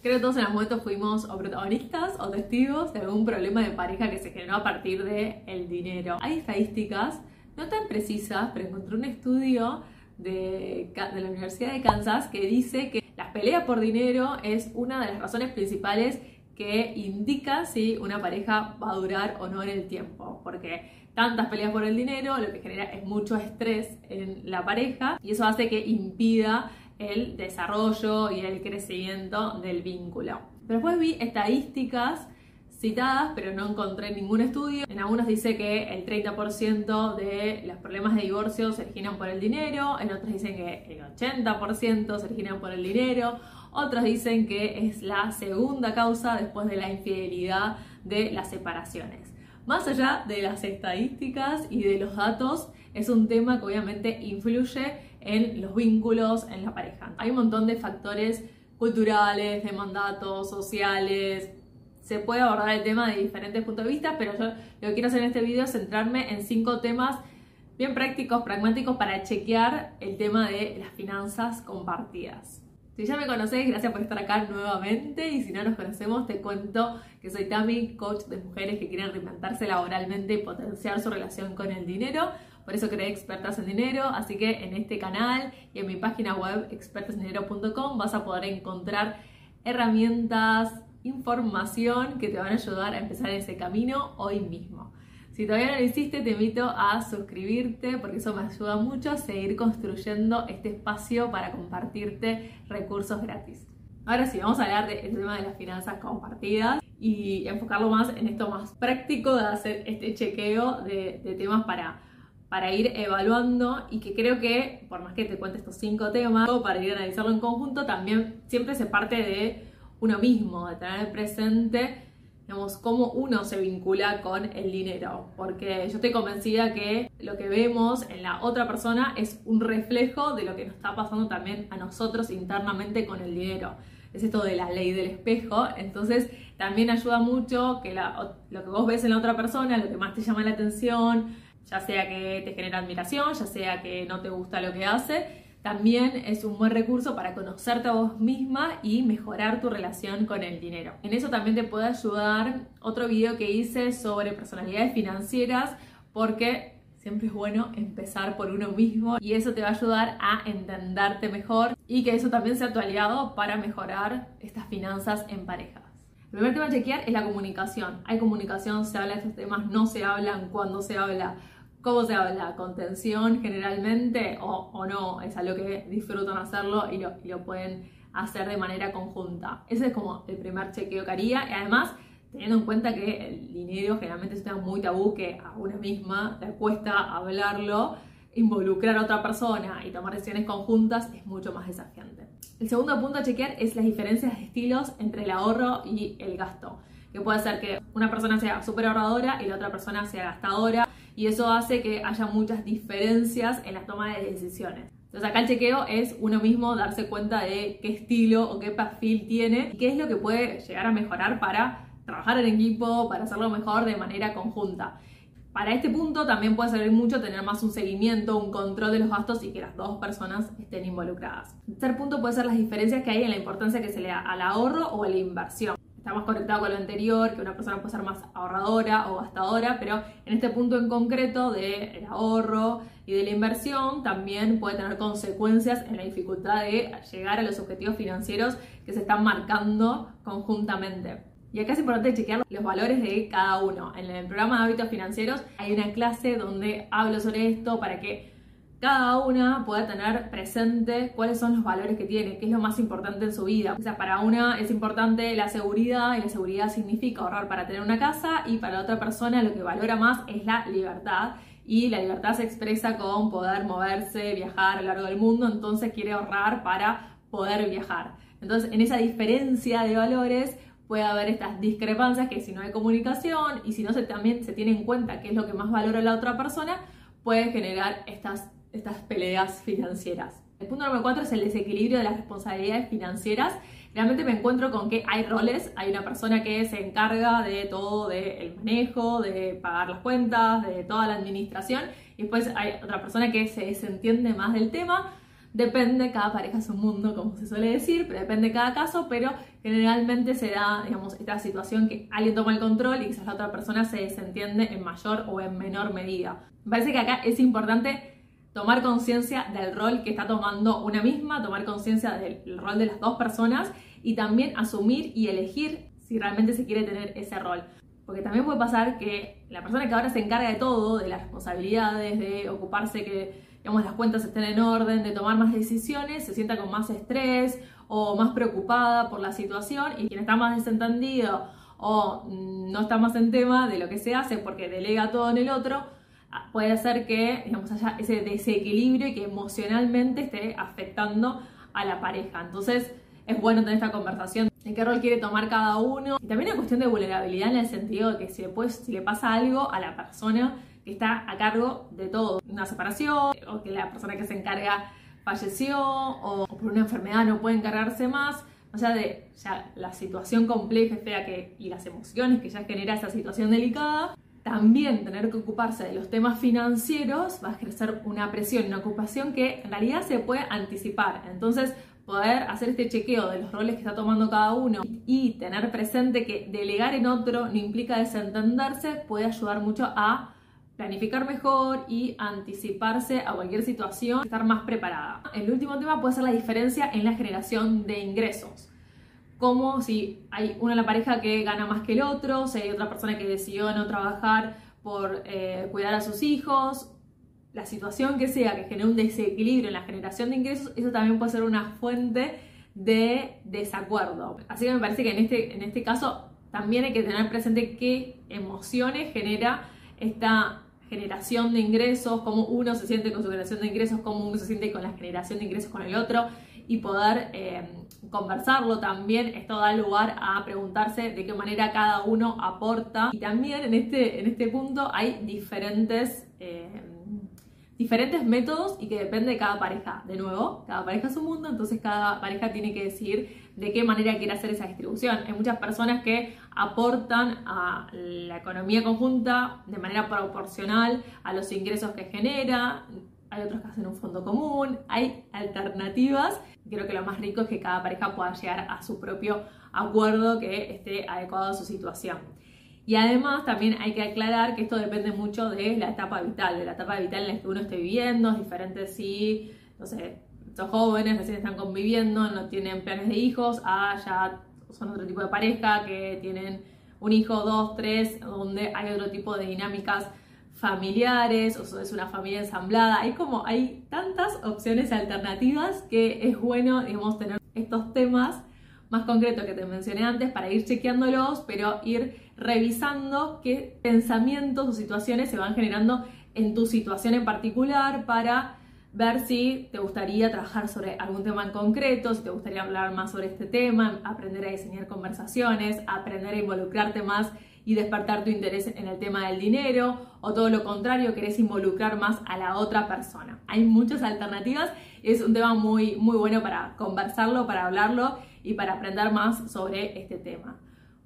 Creo que todos en algún momento fuimos o protagonistas o testigos de algún problema de pareja que se generó a partir del el dinero. Hay estadísticas, no tan precisas, pero encontré un estudio de, de la Universidad de Kansas que dice que las peleas por dinero es una de las razones principales que indica si una pareja va a durar o no en el tiempo, porque tantas peleas por el dinero lo que genera es mucho estrés en la pareja y eso hace que impida el desarrollo y el crecimiento del vínculo. Después vi estadísticas citadas, pero no encontré ningún estudio. En algunos dice que el 30% de los problemas de divorcio se originan por el dinero, en otros dicen que el 80% se originan por el dinero, otros dicen que es la segunda causa después de la infidelidad de las separaciones. Más allá de las estadísticas y de los datos, es un tema que obviamente influye en los vínculos en la pareja. Hay un montón de factores culturales, de mandatos, sociales. Se puede abordar el tema de diferentes puntos de vista, pero yo lo que quiero hacer en este video es centrarme en cinco temas bien prácticos, pragmáticos para chequear el tema de las finanzas compartidas. Si ya me conoces, gracias por estar acá nuevamente y si no nos conocemos, te cuento que soy Tami, coach de mujeres que quieren reinventarse laboralmente y potenciar su relación con el dinero. Por eso creé Expertas en Dinero, así que en este canal y en mi página web expertasendinero.com vas a poder encontrar herramientas, información que te van a ayudar a empezar ese camino hoy mismo. Si todavía no lo hiciste, te invito a suscribirte porque eso me ayuda mucho a seguir construyendo este espacio para compartirte recursos gratis. Ahora sí, vamos a hablar del tema de las finanzas compartidas y enfocarlo más en esto más práctico de hacer este chequeo de, temas para, para ir evaluando y que creo que, por más que te cuente estos cinco temas, para ir a analizarlo en conjunto, también siempre se parte de uno mismo, de tener presente digamos, cómo uno se vincula con el dinero, porque yo estoy convencida que lo que vemos en la otra persona es un reflejo de lo que nos está pasando también a nosotros internamente con el dinero. Es esto de la ley del espejo, entonces también ayuda mucho que lo que vos ves en la otra persona, lo que más te llama la atención, ya sea que te genera admiración, ya sea que no te gusta lo que hace, también es un buen recurso para conocerte a vos misma y mejorar tu relación con el dinero. En eso también te puede ayudar otro video que hice sobre personalidades financieras porque siempre es bueno empezar por uno mismo y eso te va a ayudar a entenderte mejor y que eso también sea tu aliado para mejorar estas finanzas en parejas. El primer tema a chequear es la comunicación. Hay comunicación, se habla de estos temas, no se hablan cuando se habla ¿Cómo se habla? ¿Contención generalmente o, no? Es algo que disfrutan hacerlo y lo, y lo, pueden hacer de manera conjunta. Ese es como el primer chequeo que haría. Y además, teniendo en cuenta que el dinero generalmente es un tema muy tabú que a una misma le cuesta hablarlo, involucrar a otra persona y tomar decisiones conjuntas es mucho más desafiante. El segundo punto a chequear es las diferencias de estilos entre el ahorro y el gasto. Que puede ser que una persona sea súper ahorradora y la otra persona sea gastadora y eso hace que haya muchas diferencias en la toma de decisiones. Entonces acá el chequeo es uno mismo darse cuenta de qué estilo o qué perfil tiene y qué es lo que puede llegar a mejorar para trabajar en equipo, para hacerlo mejor de manera conjunta. Para este punto también puede servir mucho tener más un seguimiento, un control de los gastos y que las dos personas estén involucradas. El tercer punto puede ser las diferencias que hay en la importancia que se le da al ahorro o a la inversión está más conectado con lo anterior, que una persona puede ser más ahorradora o gastadora, pero en este punto en concreto del ahorro y de la inversión también puede tener consecuencias en la dificultad de llegar a los objetivos financieros que se están marcando conjuntamente. Y acá es importante chequear los valores de cada uno. En el programa de hábitos financieros hay una clase donde hablo sobre esto para que cada una pueda tener presente cuáles son los valores que tiene, qué es lo más importante en su vida. O sea, para una es importante la seguridad y la seguridad significa ahorrar para tener una casa y para otra persona lo que valora más es la libertad y la libertad se expresa con poder moverse, viajar a lo largo del mundo, entonces quiere ahorrar para poder viajar. Entonces, en esa diferencia de valores puede haber estas discrepancias que si no hay comunicación y si no se también se tiene en cuenta qué es lo que más valora la otra persona, puede generar estas estas peleas financieras. El punto número cuatro es el desequilibrio de las responsabilidades financieras. Realmente me encuentro con que hay roles, hay una persona que se encarga de todo, del manejo, de pagar las cuentas, de toda la administración, y después hay otra persona que se desentiende más del tema, Depende, cada pareja es un mundo, como se suele decir, pero depende de cada caso, pero generalmente se da, digamos, esta situación que alguien toma el control y quizás la otra persona se desentiende en mayor o en menor medida. Me parece que acá es importante tomar conciencia del rol que está tomando una misma, tomar conciencia del rol de las dos personas y también asumir y elegir si realmente se quiere tener ese rol. Porque también puede pasar que la persona que ahora se encarga de todo, de las responsabilidades, de ocuparse que digamos, las cuentas estén en orden, de tomar más decisiones, se sienta con más estrés o más preocupada por la situación y quien está más desentendido o no está más en tema de lo que se hace porque delega todo en el otro, puede ser que digamos, haya ese desequilibrio y que emocionalmente esté afectando a la pareja. Entonces es bueno tener esta conversación de qué rol quiere tomar cada uno. Y también una cuestión de vulnerabilidad en el sentido de que si, después, si le pasa algo a la persona que está a cargo de todo, una separación o que la persona que se encarga falleció o, por una enfermedad no puede encargarse más, o sea, de ya la situación compleja y fea que, y las emociones que ya genera esa situación delicada, también tener que ocuparse de los temas financieros va a ejercer una presión, una ocupación que en realidad se puede anticipar. Entonces, poder hacer este chequeo de los roles que está tomando cada uno y tener presente que delegar en otro no implica desentenderse puede ayudar mucho a planificar mejor y anticiparse a cualquier situación, estar más preparada. El último tema puede ser la diferencia en la generación de ingresos. Como si hay una en la pareja que gana más que el otro, si hay otra persona que decidió no trabajar por eh, cuidar a sus hijos, la situación que sea que genere un desequilibrio en la generación de ingresos, eso también puede ser una fuente de desacuerdo. Así que me parece que en este, en este caso también hay que tener presente qué emociones genera esta generación de ingresos, cómo uno se siente con su generación de ingresos, cómo uno se siente con la generación de ingresos con el otro y poder eh, conversarlo también. Esto da lugar a preguntarse de qué manera cada uno aporta. Y también en este, en este punto hay diferentes... Eh, diferentes métodos y que depende de cada pareja. De nuevo, cada pareja es un mundo, entonces cada pareja tiene que decidir de qué manera quiere hacer esa distribución. Hay muchas personas que aportan a la economía conjunta de manera proporcional a los ingresos que genera. Hay otros que hacen un fondo común, hay alternativas. Creo que lo más rico es que cada pareja pueda llegar a su propio acuerdo que esté adecuado a su situación. Y además también hay que aclarar que esto depende mucho de la etapa vital, de la etapa vital en la que uno esté viviendo, es diferente si, no sé, son jóvenes, recién están conviviendo, no tienen planes de hijos, ah, ya son otro tipo de pareja que tienen un hijo, dos, tres, donde hay otro tipo de dinámicas familiares o es una familia ensamblada. Hay como, hay tantas opciones alternativas que es bueno, digamos, tener estos temas más concretos que te mencioné antes para ir chequeándolos, pero ir revisando qué pensamientos o situaciones se van generando en tu situación en particular para ver si te gustaría trabajar sobre algún tema en concreto, si te gustaría hablar más sobre este tema, aprender a diseñar conversaciones, aprender a involucrarte más y despertar tu interés en el tema del dinero, o todo lo contrario, querés involucrar más a la otra persona. Hay muchas alternativas, es un tema muy, muy bueno para conversarlo, para hablarlo y para aprender más sobre este tema.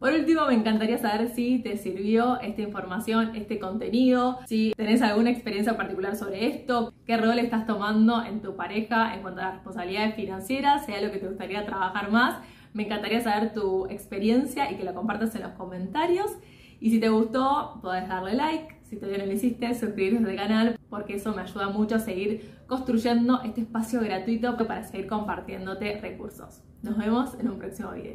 Por último, me encantaría saber si te sirvió esta información, este contenido, si tenés alguna experiencia particular sobre esto, qué rol estás tomando en tu pareja en cuanto a las responsabilidades financieras, sea lo que te gustaría trabajar más. Me encantaría saber tu experiencia y que lo compartas en los comentarios. Y si te gustó, podés darle like. Si todavía no lo hiciste, suscribirte al canal porque eso me ayuda mucho a seguir construyendo este espacio gratuito para seguir compartiéndote recursos. Nos vemos en un próximo video.